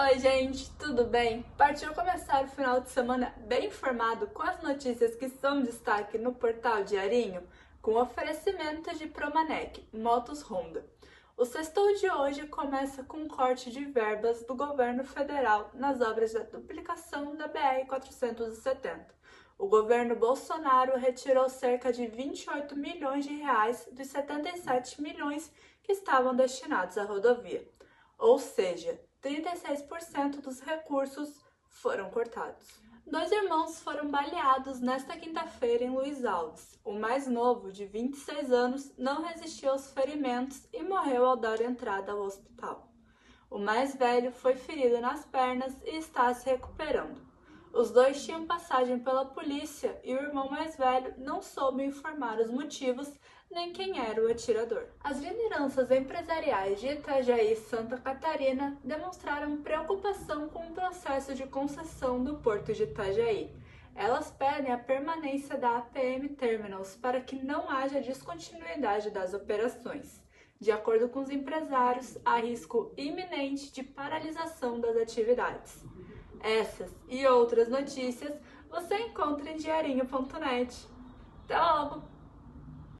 Oi, gente, tudo bem? Partiu começar o final de semana bem informado com as notícias que são destaque no portal Diarinho, com oferecimento de Promanec, Motos Honda. O sextou de hoje começa com um corte de verbas do governo federal nas obras da duplicação da BR-470. O governo Bolsonaro retirou cerca de 28 milhões de reais dos 77 milhões que estavam destinados à rodovia. Ou seja, 36% dos recursos foram cortados. Dois irmãos foram baleados nesta quinta-feira em Luiz Alves. O mais novo, de 26 anos, não resistiu aos ferimentos e morreu ao dar entrada ao hospital. O mais velho foi ferido nas pernas e está se recuperando. Os dois tinham passagem pela polícia e o irmão mais velho não soube informar os motivos nem quem era o atirador. As lideranças empresariais de Itajaí e Santa Catarina demonstraram preocupação com o processo de concessão do porto de Itajaí. Elas pedem a permanência da APM Terminals para que não haja descontinuidade das operações. De acordo com os empresários, há risco iminente de paralisação das atividades. Essas e outras notícias você encontra em diarinho.net. Até logo!